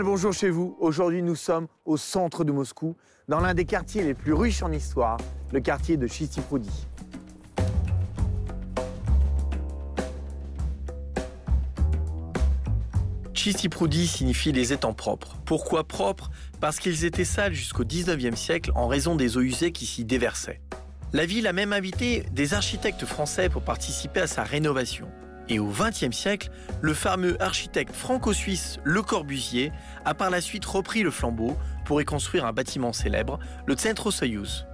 Bonjour chez vous. Aujourd'hui, nous sommes au centre de Moscou, dans l'un des quartiers les plus riches en histoire, le quartier de Chistiprodi. Chistiprodi signifie les étangs propres. Pourquoi propres? Parce qu'ils étaient sales jusqu'au 19e siècle en raison des eaux usées qui s'y déversaient. La ville a même invité des architectes français pour participer à sa rénovation. Et au XXe siècle, le fameux architecte franco-suisse Le Corbusier a par la suite repris le flambeau pour y construire un bâtiment célèbre, le Centro Soyuz.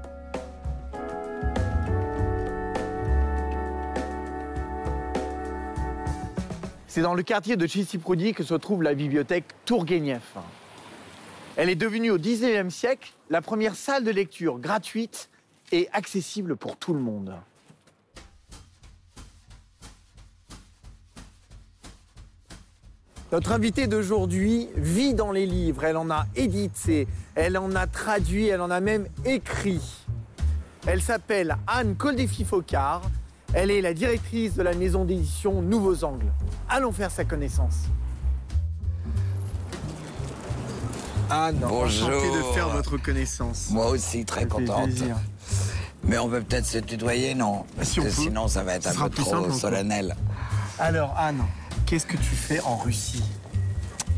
C'est dans le quartier de Chistiprodi que se trouve la bibliothèque Tourguenieff. Elle est devenue au XIXe siècle la première salle de lecture gratuite et accessible pour tout le monde. Notre invitée d'aujourd'hui vit dans les livres, elle en a édité, elle en a traduit, elle en a même écrit. Elle s'appelle Anne Coldefi-Focard, elle est la directrice de la maison d'édition Nouveaux Angles. Allons faire sa connaissance. Anne, Bonjour. enchantée de faire votre connaissance. Moi aussi, très contente. plaisir. Mais on peut peut-être se tutoyer, non? Parce Si on que peut. sinon, ça va être un peu trop simple, solennel. Alors Anne, qu'est-ce que tu fais en Russie?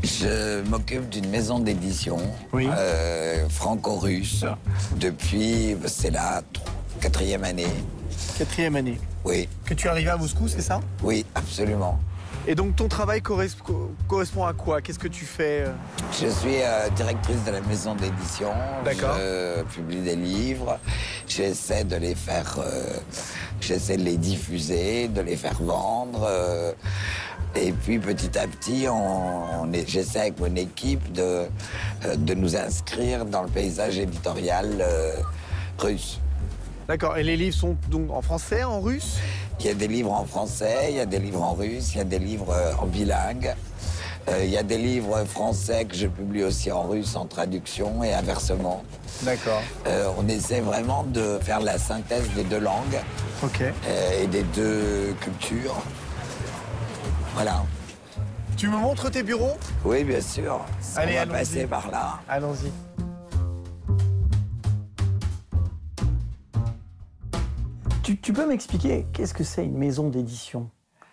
Je m'occupe d'une maison d'édition Oui. euh, franco-russe depuis, c'est la quatrième année. Quatrième année. Oui, Que tu es arrivé à Moscou, c'est ça? Oui, absolument. Et donc ton travail corresp- correspond à quoi? Qu'est-ce que tu fais euh? Je suis euh, directrice de la maison d'édition. D'accord. Je publie des livres. J'essaie de les faire. euh, J'essaie de les diffuser, de les faire vendre. Et puis petit à petit, on, j'essaie avec mon équipe de, euh, de nous inscrire dans le paysage éditorial euh, russe. D'accord. Et les livres sont donc en français, en russe? Il y a des livres en français, il y a des livres en russe, il y a des livres euh, en bilingue. Euh, il y a des livres français que je publie aussi en russe en traduction et inversement. D'accord. Euh, on essaie vraiment de faire la synthèse des deux langues euh, et des deux cultures. Voilà. Tu me montres tes bureaux? Oui, bien sûr. Allez, on va passer par là. Allons-y. Tu, tu peux m'expliquer qu'est-ce que c'est une maison d'édition?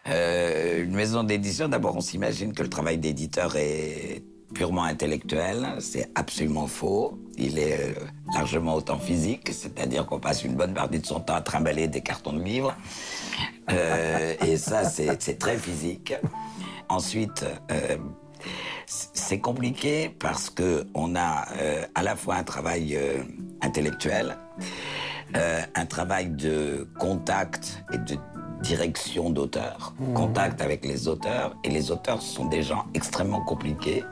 Euh, une maison d'édition, d'abord, on s'imagine que le travail d'éditeur est purement intellectuel. C'est absolument faux. Il est euh, largement autant physique, c'est-à-dire qu'on passe une bonne partie de son temps à trimballer des cartons de livres. Euh, et ça, c'est très physique. Ensuite, euh, c'est compliqué parce que on a euh, à la fois un travail intellectuel, un travail de contact et de direction d'auteur, contact avec les auteurs, et les auteurs sont des gens extrêmement compliqués.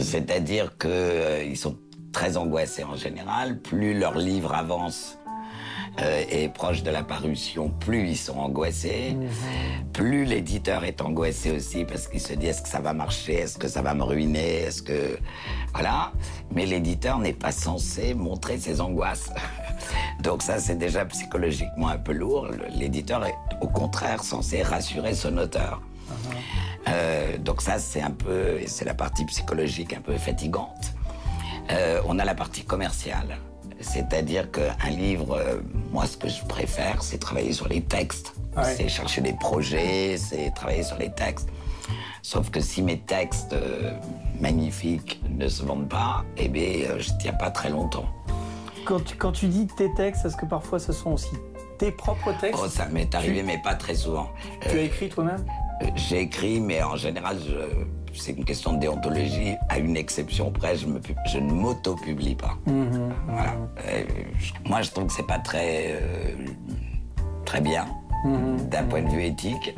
C'est-à-dire qu'ils sont très angoissés en général. Plus leur livre avance euh, est proche de la parution, plus ils sont angoissés. Plus l'éditeur est angoissé aussi parce qu'il se dit est-ce que ça va marcher, est-ce que ça va me ruiner, est-ce que voilà. Mais l'éditeur n'est pas censé montrer ses angoisses. Donc ça c'est déjà psychologiquement un peu lourd. L'éditeur est au contraire censé rassurer son auteur. Euh, donc ça, c'est un peu, c'est la partie psychologique un peu fatigante. Euh, on a la partie commerciale, c'est-à-dire qu'un livre, euh, moi, ce que je préfère, c'est travailler sur les textes, Ouais. c'est chercher des projets, c'est travailler sur les textes. Sauf que si mes textes magnifiques ne se vendent pas, eh bien, je tiens pas très longtemps. quand tu, quand tu dis tes textes, est-ce que parfois ce sont aussi tes propres textes? Oh, ça m'est arrivé, mais pas très souvent. Tu as écrit toi-même? J'ai écrit, mais en général, c'est une question de déontologie. À une exception près, je, me, pu- je ne m'auto-publie pas. Voilà. Euh, je- moi, je trouve que c'est pas très, euh, très bien d'un point de vue éthique.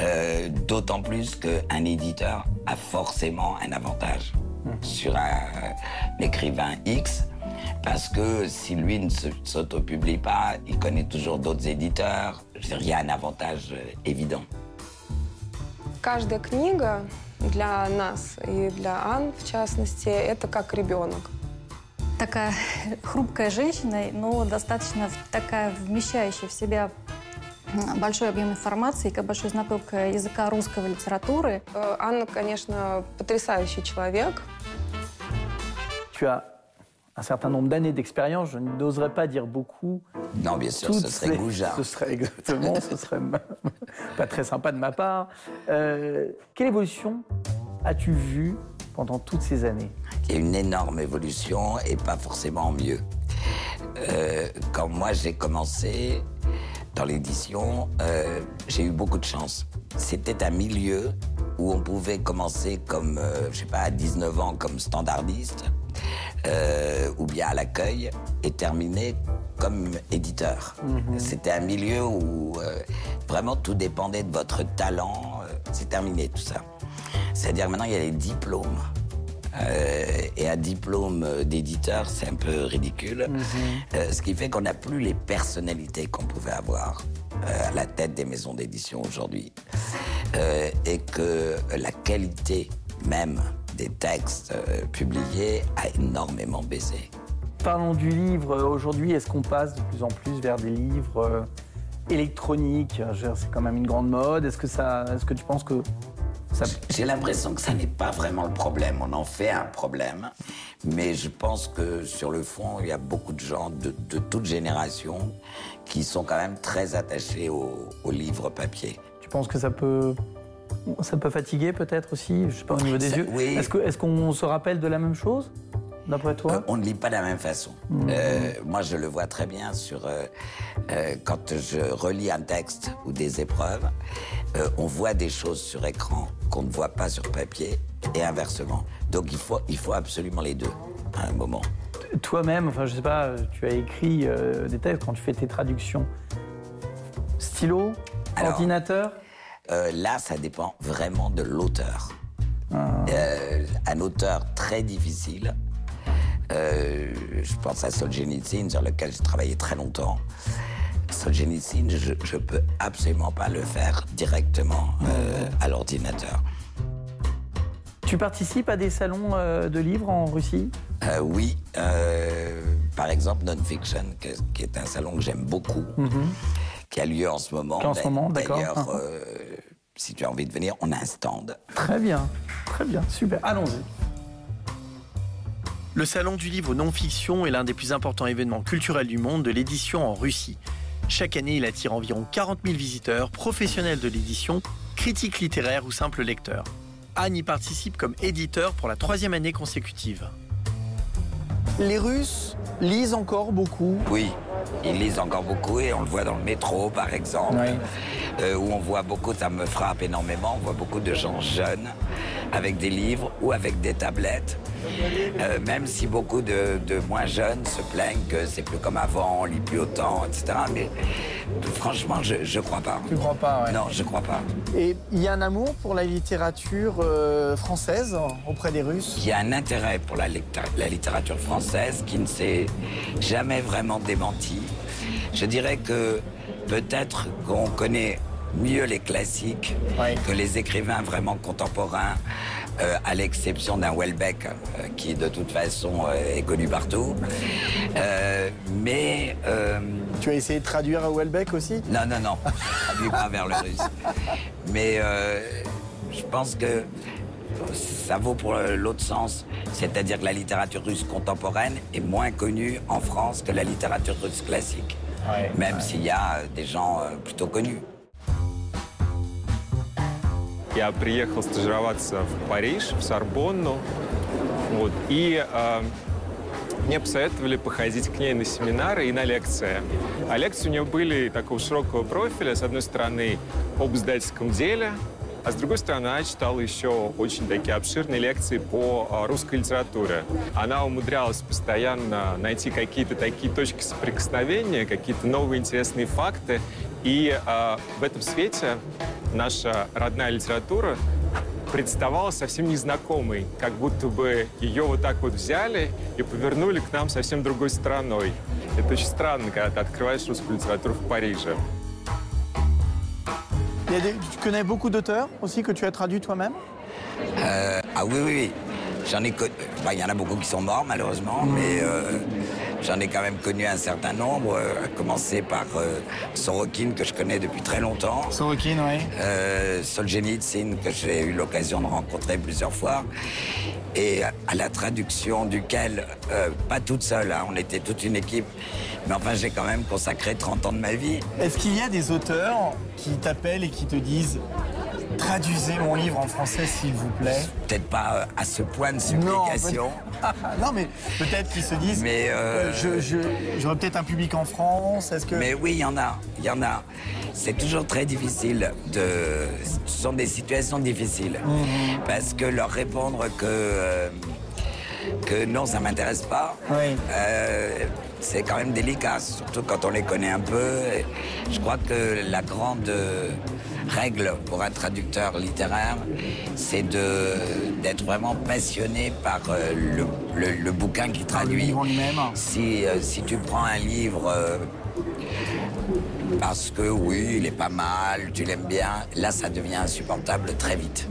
Euh, D'autant plus qu'un éditeur a forcément un avantage sur un écrivain X. Parce que si lui ne s'auto-publie pas, il connaît toujours d'autres éditeurs. Je veux dire, Il y a un avantage euh, évident. Каждая книга для нас и для Ан, в частности, это как ребенок. такая хрупкая женщина, но достаточно такая вмещающая в себя большой объем информации, как большой знаток языка русского литературы. Э, Анна, конечно, потрясающий человек. As un certain nombre d'années d'expérience, je n'oserais pas dire beaucoup. Non, bien sûr, Toutes ce serait ces- goujat. Ce serait exactement, ce serait pas très sympa de ma part. Euh, quelle évolution as-tu vue pendant toutes ces années? Il y a une énorme évolution et pas forcément mieux. Euh, quand moi j'ai commencé dans l'édition, euh, j'ai eu beaucoup de chance. C'était un milieu où on pouvait commencer comme, je sais pas, à 19 ans comme standardiste, euh, ou bien à l'accueil, et terminer comme éditeur. C'était un milieu où euh, vraiment tout dépendait de votre talent. euh, C'est terminé tout ça. C'est-à-dire maintenant il y a les diplômes. Euh, et un diplôme d'éditeur, c'est un peu ridicule. Euh, ce qui fait qu'on n'a plus les personnalités qu'on pouvait avoir euh, à la tête des maisons d'édition aujourd'hui. Et que la qualité même des textes euh, publiés a énormément baissé. Parlons du livre. Aujourd'hui, est-ce qu'on passe de plus en plus vers des livres euh, électroniques? C'est quand même une grande mode. Est-ce que, ça, est-ce que tu penses que ça... J'ai l'impression que ça n'est pas vraiment le problème. On en fait un problème. Mais je pense que sur le fond, il y a beaucoup de gens de, de toute génération qui sont quand même très attachés au, au livre papier. Tu penses que ça peut, ça peut fatiguer peut-être aussi Je sais pas au niveau des Ça- yeux. oui. Est-ce qu'on se rappelle de la même chose, d'après toi? Euh, on ne lit pas de la même façon. Euh, moi, je le vois très bien sur euh, quand je relis un texte ou des épreuves, on voit des choses sur écran qu'on ne voit pas sur papier et inversement. Donc il faut, il faut absolument les deux à un moment. Toi-même, enfin je sais pas, tu as écrit des textes quand tu fais tes traductions. Stylo, Alors- ordinateur? Euh, là, ça dépend vraiment de l'auteur. Euh, un auteur très difficile. Euh, je pense à Solzhenitsyn, sur lequel j'ai travaillé très longtemps. Solzhenitsyn, je ne peux absolument pas le faire directement à l'ordinateur. Tu participes à des salons de livres en Russie? Oui, par exemple Non-Fiction, qui est un salon que j'aime beaucoup, qui a lieu en ce moment. En ce moment, d'accord. D'ailleurs, Mhm. euh, si tu as envie de venir, on a un stand. Très bien, très bien, super. Allons-y. Le Salon du livre non-fiction est l'un des plus importants événements culturels du monde de l'édition en Russie. Chaque année, il attire environ 40 000 visiteurs, professionnels de l'édition, critiques littéraires ou simples lecteurs. Anne y participe comme éditeur pour la troisième année consécutive. Les Russes lisent encore beaucoup. Oui, ils lisent encore beaucoup et on le voit dans le métro, par exemple, Oui. euh, où on voit beaucoup, ça me frappe énormément, on voit beaucoup de gens jeunes avec des livres ou avec des tablettes, Euh, même si beaucoup de, de moins jeunes se plaignent que c'est plus comme avant, on lit plus autant, etc. Mais franchement, je ne crois pas. Tu crois pas, ouais. Non, je crois pas. Et il y a un amour pour la littérature euh, française auprès des Russes? Il y a un intérêt pour la littérature française qui ne s'est jamais vraiment démenti. Je dirais que peut-être qu'on connaît mieux les classiques que les écrivains vraiment contemporains, euh, à l'exception d'un Welbeck euh, qui de toute façon euh, est connu partout. Mais Tu as essayé de traduire à Welbeck aussi? Non, non, non, traduis pas vers le russe. Mais je pense que ça vaut pour l'autre sens. C'est-à-dire que la littérature russe contemporaine est moins connue en France que la littérature russe classique. Ouais, Même s'il y a des gens plutôt connus. Я приехал стажироваться в Париж, в Сорбонну. Вот, и э, мне посоветовали походить к ней на семинары и на лекции. А лекции у нее были такого широкого профиля. С одной стороны, об издательском деле, а с другой стороны, она читала еще очень такие обширные лекции по э, русской литературе. Она умудрялась постоянно найти какие-то такие точки соприкосновения, какие-то новые интересные факты. И э, в этом свете наша родная литература представала совсем незнакомой, как будто бы ее вот так вот взяли и повернули к нам совсем другой стороной. Это очень странно, когда ты открываешь русскую литературу в Париже. Tu connais beaucoup d'auteurs aussi que tu as traduits toi-même Euh, ah oui, oui, oui. J'en ai bah, Il y en a beaucoup qui sont morts, malheureusement, mais euh, J'en ai quand même connu un certain nombre, euh, à commencer par euh, Sorokin, que je connais depuis très longtemps. Sorokin, oui. Euh, Solzhenitsyn, que j'ai eu l'occasion de rencontrer plusieurs fois. Et à la traduction duquel, pas toute seule, hein, on était toute une équipe, mais enfin j'ai quand même consacré 30 ans de ma vie. Est-ce qu'il y a des auteurs qui t'appellent et qui te disent traduisez mon livre en français s'il vous plaît Peut-être pas euh, à ce point de supplication. non, mais peut-être qu'ils se disent Mais, euh, je- j'aurais peut-être un public en France. Est-ce que Mais oui, il y en a, il y en a. C'est toujours très difficile de. Ce sont des situations difficiles. Parce que leur répondre que. euh, que non, ça m'intéresse pas, Oui. euh, c'est quand même délicat, surtout quand on les connaît un peu. Je crois que la grande euh, règle pour un traducteur littéraire, c'est de- d'être vraiment passionné par euh, le, le- le bouquin qui traduit. Si, euh, si tu prends un livre euh, parce que oui, il est pas mal, tu l'aimes bien, là ça devient insupportable très vite.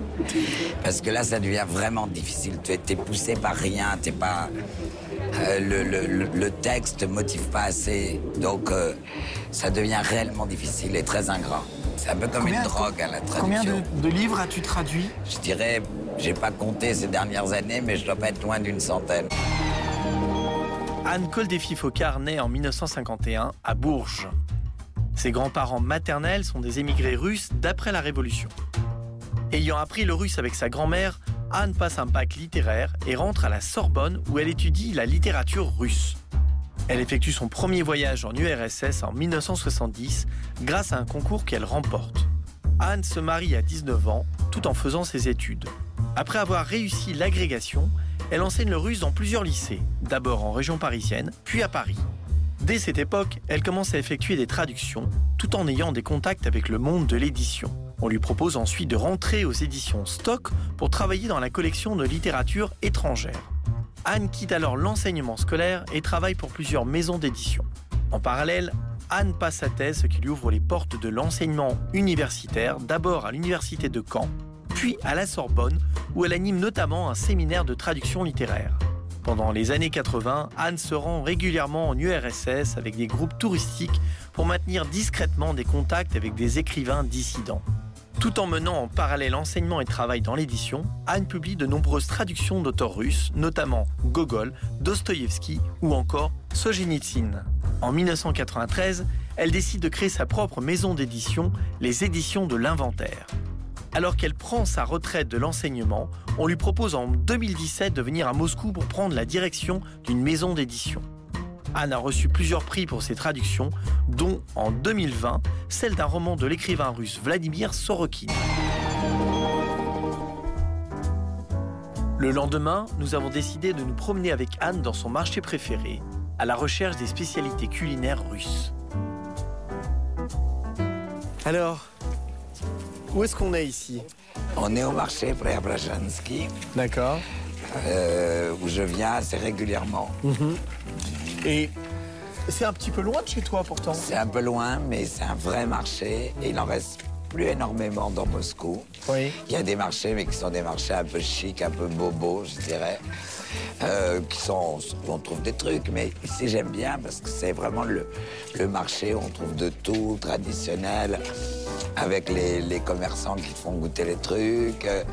Parce que là ça devient vraiment difficile. Tu es, poussé par rien, t'es pas. euh, le, le- le- le texte ne motive pas assez, donc euh, ça devient réellement difficile et très ingrat. C'est un peu comme Combien- une drogue à la traduction. Combien de, de livres as-tu traduit Je dirais, j'ai pas compté ces dernières années, mais je dois pas être loin d'une centaine. Anne Koldéfi-Focard naît en 1951 à Bourges. Ses grands-parents maternels sont des émigrés russes d'après la Révolution. Ayant appris le russe avec sa grand-mère, Anne passe un bac littéraire et rentre à la Sorbonne où elle étudie la littérature russe. Elle effectue son premier voyage en URSS en 1970 grâce à un concours qu'elle remporte. Anne se marie à 19 ans tout en faisant ses études. Après avoir réussi l'agrégation, elle enseigne le russe dans plusieurs lycées, d'abord en région parisienne, puis à Paris. Dès cette époque, elle commence à effectuer des traductions, tout en ayant des contacts avec le monde de l'édition. On lui propose ensuite de rentrer aux éditions Stock pour travailler dans la collection de littérature étrangère. Anne quitte alors l'enseignement scolaire et travaille pour plusieurs maisons d'édition. En parallèle, Anne passe sa thèse, qui lui ouvre les portes de l'enseignement universitaire, d'abord à l'université de Caen, puis à la Sorbonne, où elle anime notamment un séminaire de traduction littéraire. Pendant les années 80, Anne se rend régulièrement en URSS avec des groupes touristiques pour maintenir discrètement des contacts avec des écrivains dissidents. Tout en menant en parallèle enseignement et travail dans l'édition, Anne publie de nombreuses traductions d'auteurs russes, notamment Gogol, Dostoïevski ou encore Solzhenitsyn. En 1993, elle décide de créer sa propre maison d'édition, les Éditions de l'Inventaire. Alors qu'elle prend sa retraite de l'enseignement, on lui propose en 2017 de venir à Moscou pour prendre la direction d'une maison d'édition. Anne a reçu plusieurs prix pour ses traductions, dont en 2020 celle d'un roman de l'écrivain russe Vladimir Sorokin. Le lendemain, nous avons décidé de nous promener avec Anne dans son marché préféré, à la recherche des spécialités culinaires russes. Alors, où est-ce qu'on est ici? On est au marché Preobrajanski, D'accord. euh, où je viens assez régulièrement. Et c'est un petit peu loin de chez toi pourtant. C'est un peu loin, mais c'est un vrai marché et il en reste plus énormément dans Moscou. Oui. Il y a des marchés, mais qui sont des marchés un peu chics, un peu bobos, je dirais, euh, qui sont, où on trouve des trucs. Mais ici, j'aime bien parce que c'est vraiment le, le marché où on trouve de tout, traditionnel, avec les, les commerçants qui font goûter les trucs, euh,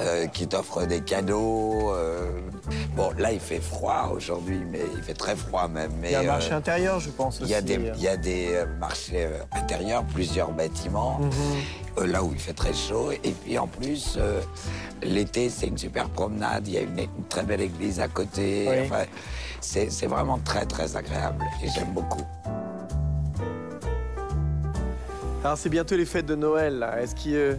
euh, qui t'offrent des cadeaux. euh. Bon, là, il fait froid aujourd'hui, mais il fait très froid même. Mais, Il y a un euh, marché intérieur, je pense il y a aussi. des, il y a des euh, marchés euh, intérieurs, plusieurs bâtiments, Mhm. euh, là où il fait très chaud. Et puis en plus, euh, l'été, c'est une super promenade. Il y a une, une très belle église à côté. Oui. Enfin, c'est vraiment très, très agréable. Et j'aime beaucoup. Alors c'est bientôt les fêtes de Noël. Est-ce qu'il euh,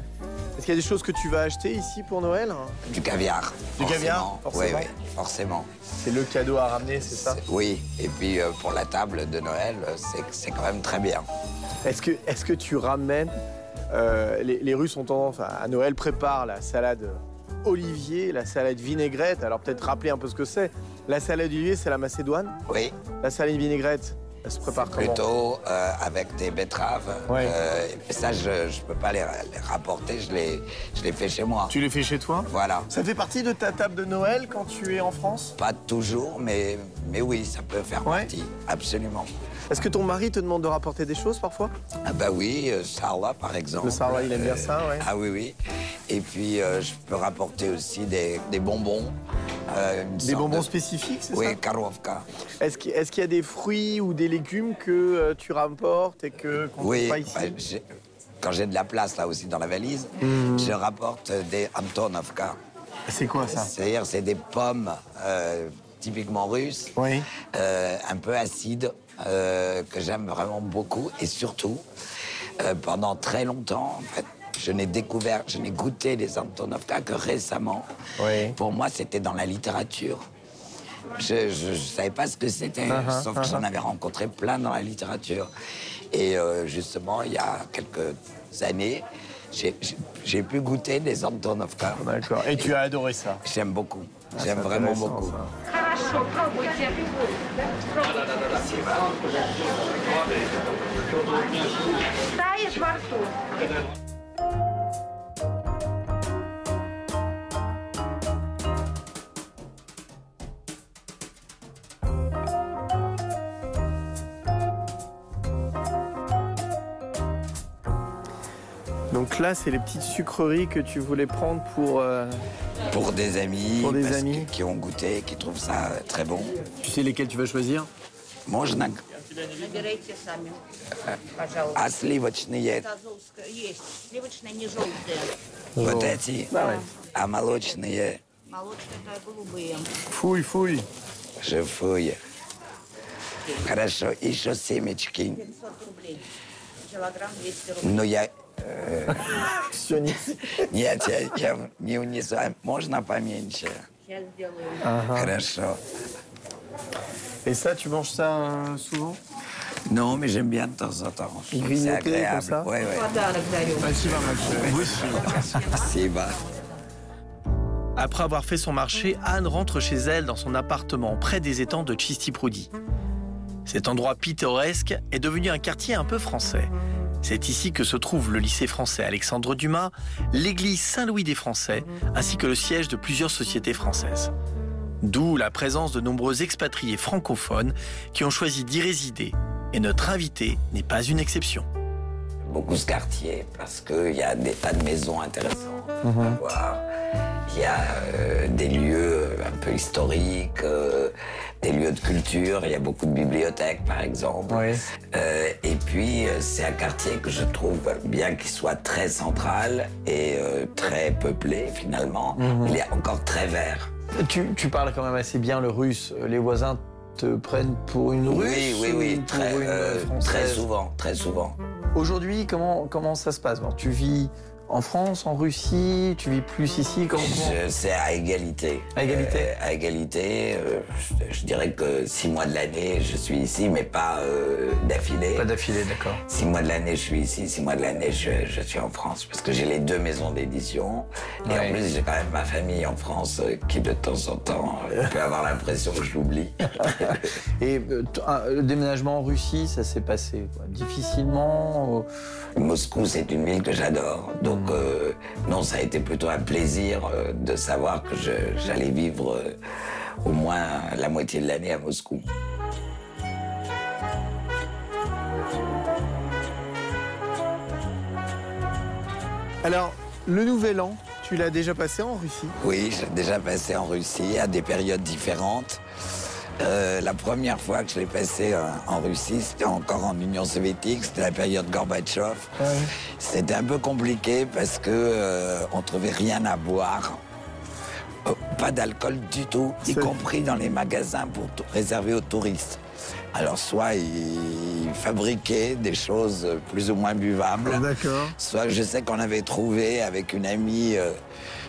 y a des choses que tu vas acheter ici pour Noël Du caviar. Du caviar, forcément. Oui, oui, forcément. C'est le cadeau à ramener, c'est ça? Oui. Et puis euh, pour la table de Noël, euh, c'est c'est quand même très bien. Est-ce que, est que tu ramènes euh, les, les Russes ont tendance à, à Noël préparent la salade olivier, la salade vinaigrette. Alors peut-être rappeler un peu ce que c'est. La salade olivier, c'est la Macédoine? Oui. La salade vinaigrette, Elle se prépare comment Plutôt euh, avec des betteraves. Ouais. Euh, ça, je ne peux pas les, les rapporter, je les, je les fais chez moi. Tu les fais chez toi Voilà. Ça fait partie de ta table de Noël quand tu es en France? Pas toujours, mais, mais oui, ça peut faire Ouais. partie. Absolument. Est-ce que ton mari te demande de rapporter des choses parfois? Ah bah oui, euh, Sarla par exemple. Le Sarla, il aime bien ça, ouais. Ah oui, oui. Et puis euh, je peux rapporter aussi des, des bonbons. Euh, Des bonbons de- spécifiques, c'est Oui, ça Karovka. Est-ce qu'il y a des fruits ou des légumes que euh, tu rapportes et que qu'on Oui, pas ici bah, quand j'ai de la place là aussi dans la valise, Hmm. je rapporte des Antonovka. C'est quoi ça C'est-à-dire, c'est des pommes euh, typiquement russes, Oui. un peu acides, que j'aime vraiment beaucoup. Et surtout, pendant très longtemps, en fait, je n'ai découvert, je n'ai goûté les Antonovka que récemment. Pour moi, c'était dans la littérature. Je ne savais pas ce que c'était, uh-huh, sauf que uh-huh. j'en avais rencontré plein dans la littérature. Et euh, justement, il y a quelques années, j'ai pu goûter des Antonovka. D'accord. Et, Et, tu as adoré ça J'aime beaucoup. Ah, J'aime vraiment beaucoup. Ça. Donc là, c'est les petites sucreries que tu voulais prendre pour. euh, Pour des amis, Pour des parce amis. que- qui ont goûté, qui trouvent ça euh, très bon. Tu sais lesquels tu vas choisir Можно Набирайте сами, пожалуйста. а сливочные, Азовская есть. Сливочная не желтая. вот эти, Да, ouais. а молочные, Молочная голубые. Fouille, fouille. je fouille. Хорошо, еще семечки. 500 рублей. Килограмм 200 рублей. Но я... Sioniste. Нет, я, я не унесу. А Можно поменьше? Сейчас сделаю. Хорошо. Et ça, tu manges ça euh, souvent Non, mais j'aime bien de temps en temps. Je trouve que C'est Grignoter agréable. comme ça Ouais, ouais. Подарок дарю. Спасибо. Après avoir fait son marché, Anne rentre chez elle dans son appartement près des étangs de Chistiproudi. Cet endroit pittoresque est devenu un quartier un peu français. C'est ici que se trouve le lycée français Alexandre Dumas, l'église Saint-Louis des Français, ainsi que le siège de plusieurs sociétés françaises. D'où la présence de nombreux expatriés francophones qui ont choisi d'y résider. Et notre invité n'est pas une exception. beaucoup ce quartier parce qu'il y a des tas de maisons intéressantes à voir. Il y a euh, des lieux un peu historiques, euh, des lieux de culture. Il y a beaucoup de bibliothèques, par exemple. Oui. Euh, et puis, euh, c'est un quartier que je trouve, bien qu'il soit très central et euh, très peuplé, finalement, il est encore très vert. Tu, tu parles quand même assez bien le russe. Les voisins te prennent pour une russe oui, oui, oui, très, euh, souvent, très souvent. Aujourd'hui, comment, comment ça se passe? Bon, Tu vis en France, en Russie Tu vis plus ici comment, C'est à égalité. À égalité. Euh, à égalité. euh, je, je dirais que six mois de l'année, je suis ici, mais pas euh, d'affilée. Pas d'affilée, d'accord. Six mois de l'année, je suis ici. Six mois de l'année, je, je suis en France. Parce que j'ai les deux maisons d'édition. Et Ouais. en plus, j'ai quand même ma famille en France qui, de temps en temps, peut avoir l'impression que je l'oublie. Et un- le déménagement en Russie, ça s'est passé quoi, difficilement Moscou, c'est une ville que j'adore. Donc, euh, non, ça a été plutôt un plaisir euh, de savoir que j'allais vivre euh, au moins la moitié de l'année à Moscou. Alors, le nouvel an, tu l'as déjà passé en Russie? Oui, j'ai déjà passé en Russie à des périodes différentes. Euh, la première fois que je l'ai passé euh, en Russie, c'était encore en Union soviétique, c'était la période Gorbatchev. C'était un peu compliqué parce que euh, on trouvait rien à boire. Euh, pas d'alcool du tout, y compris dans les magasins pour réservés aux touristes. Alors soit ils fabriquaient des choses plus ou moins buvables. Soit je sais qu'on avait trouvé avec une amie euh,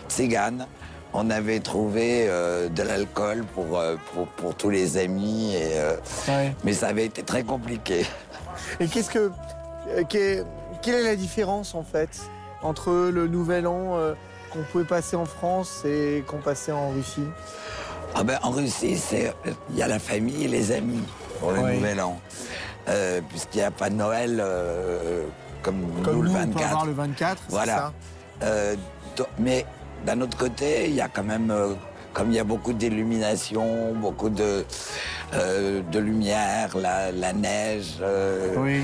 tzigane, on avait trouvé euh, de l'alcool pour, euh, pour, pour tous les amis, et, euh, Ouais. mais ça avait été très compliqué. Et qu'est-ce que. quelle est la différence en fait entre le nouvel an euh, qu'on pouvait passer en France et qu'on passait en Russie? Ah ben, en Russie, il y a la famille et les amis pour le Ouais. Nouvel An. puisqu'il n'y a pas de Noël comme, Comme nous, nous, le on peut 24. avoir le 24, c'est Voilà. ça mais d'un autre côté, il y a quand même, euh, comme il y a beaucoup d'illumination, beaucoup de, euh, de lumière, la, la neige, euh, Oui.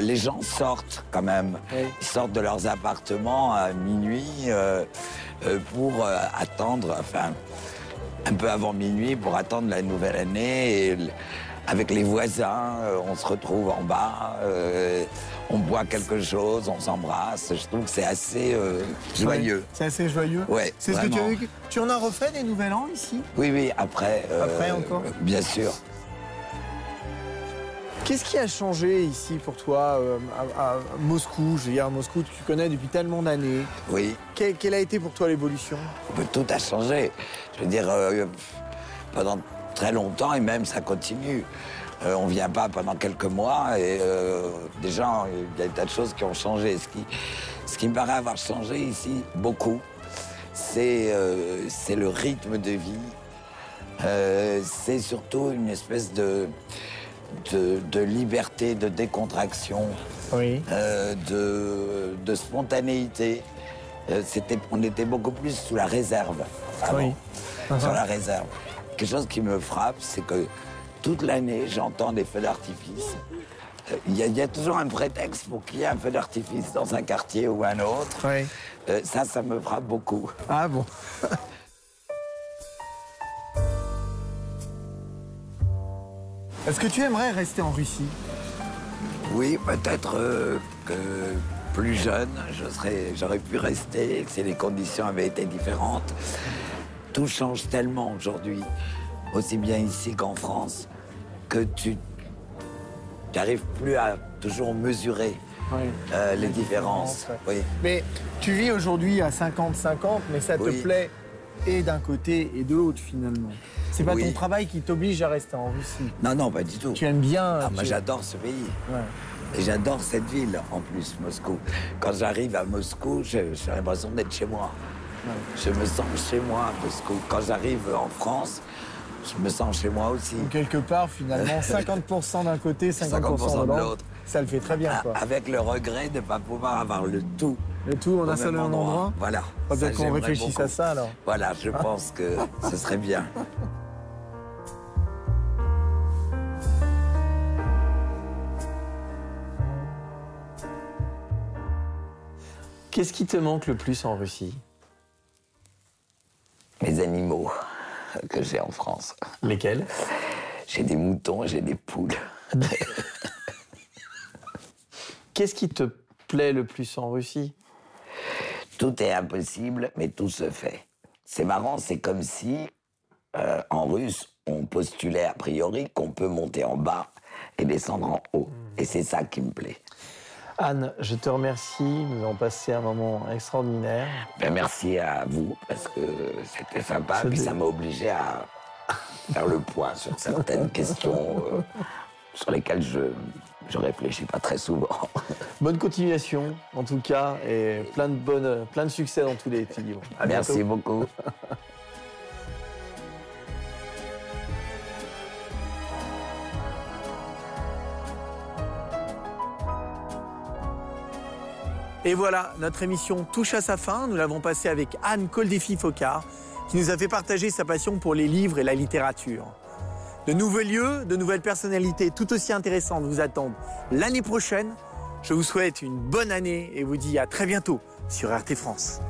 les gens sortent quand même. Oui. Ils sortent de leurs appartements à minuit pour attendre, enfin, un peu avant minuit, pour attendre la nouvelle année. Et avec les voisins, on se retrouve en bas, on boit quelque chose, on s'embrasse. Je trouve que c'est assez euh, joyeux. Ouais, C'est assez joyeux. Ouais, C'est ce que tu as vécu. Tu en as refait des Nouvel An ici? Oui, oui, après. euh, Après encore? Bien sûr. Qu'est-ce qui a changé ici pour toi euh, à, à Moscou? Je veux dire, Moscou, tu connais depuis tellement d'années. Oui. Quelle, quelle a été pour toi l'évolution? Tout a changé. Je veux dire, euh, pendant très longtemps, et même ça continue. Euh, on ne vient pas pendant quelques mois et euh, déjà, il y a des tas de choses qui ont changé. Ce qui, ce qui me paraît avoir changé ici, beaucoup, c'est euh, le rythme de vie. Euh, c'est surtout une espèce de, de, de liberté, de décontraction, Oui. euh, de, de spontanéité. On était beaucoup plus sous la réserve avant, Oui. sur la réserve. Quelque chose qui me frappe, c'est que toute l'année, j'entends des feux d'artifice. Euh, Il y, a- il y a toujours un prétexte pour qu'il y ait un feu d'artifice dans un quartier ou un autre. Oui. Euh, ça, ça me frappe beaucoup. Ah bon Est-ce que tu aimerais rester en Russie? Oui, peut-être euh, que plus jeune, je serais, j'aurais pu rester si les conditions avaient été différentes. Tout change tellement aujourd'hui, aussi bien ici qu'en France, que tu n'arrives plus à toujours mesurer Oui. euh, les différences. différences, Oui. Mais tu vis aujourd'hui à 50-50, mais ça te plaît et d'un côté et de l'autre finalement. C'est pas ton travail qui t'oblige à rester en Russie. Non, non, pas du tout. Tu aimes bien. Ah, moi, j'adore ce pays. Ouais. Et j'adore cette ville, en plus, Moscou. Quand j'arrive à Moscou, j'ai j'ai l'impression d'être chez moi. Je me sens chez moi à Moscou. Quand j'arrive en France, je me sens chez moi aussi. Donc, quelque part, finalement, 50% d'un côté, 50%, 50% de de l'autre. Ça le fait très bien, quoi. Ah, Avec le regret de ne pas pouvoir avoir le tout. Le tout en un seul endroit. endroit. Voilà. Ça, qu'on réfléchisse beaucoup. à ça, alors. Voilà, je pense que ce serait bien. Qu'est-ce qui te manque le plus en Russie? Que j'ai en France. Lesquels? J'ai des moutons, j'ai des poules. Qu'est-ce qui te plaît le plus en Russie? Tout est impossible, mais tout se fait. C'est marrant, c'est comme si, euh, en russe, on postulait a priori qu'on peut monter en bas et descendre en haut. Et c'est ça qui me plaît. Anne, je te remercie. Nous avons passé un moment extraordinaire. Ben, merci à vous, parce que c'était sympa, puis ça m'a obligé à faire le point sur certaines questions euh, sur lesquelles je je réfléchis pas très souvent. Bonne continuation, en tout cas, et plein de, bonnes, plein de succès dans tous les petits livres. À Merci bientôt. beaucoup. Et voilà, notre émission touche à sa fin. Nous l'avons passée avec Anne Coldefi-Focard, qui nous a fait partager sa passion pour les livres et la littérature. De nouveaux lieux, de nouvelles personnalités tout aussi intéressantes vous attendent l'année prochaine. Je vous souhaite une bonne année et vous dis à très bientôt sur RT France.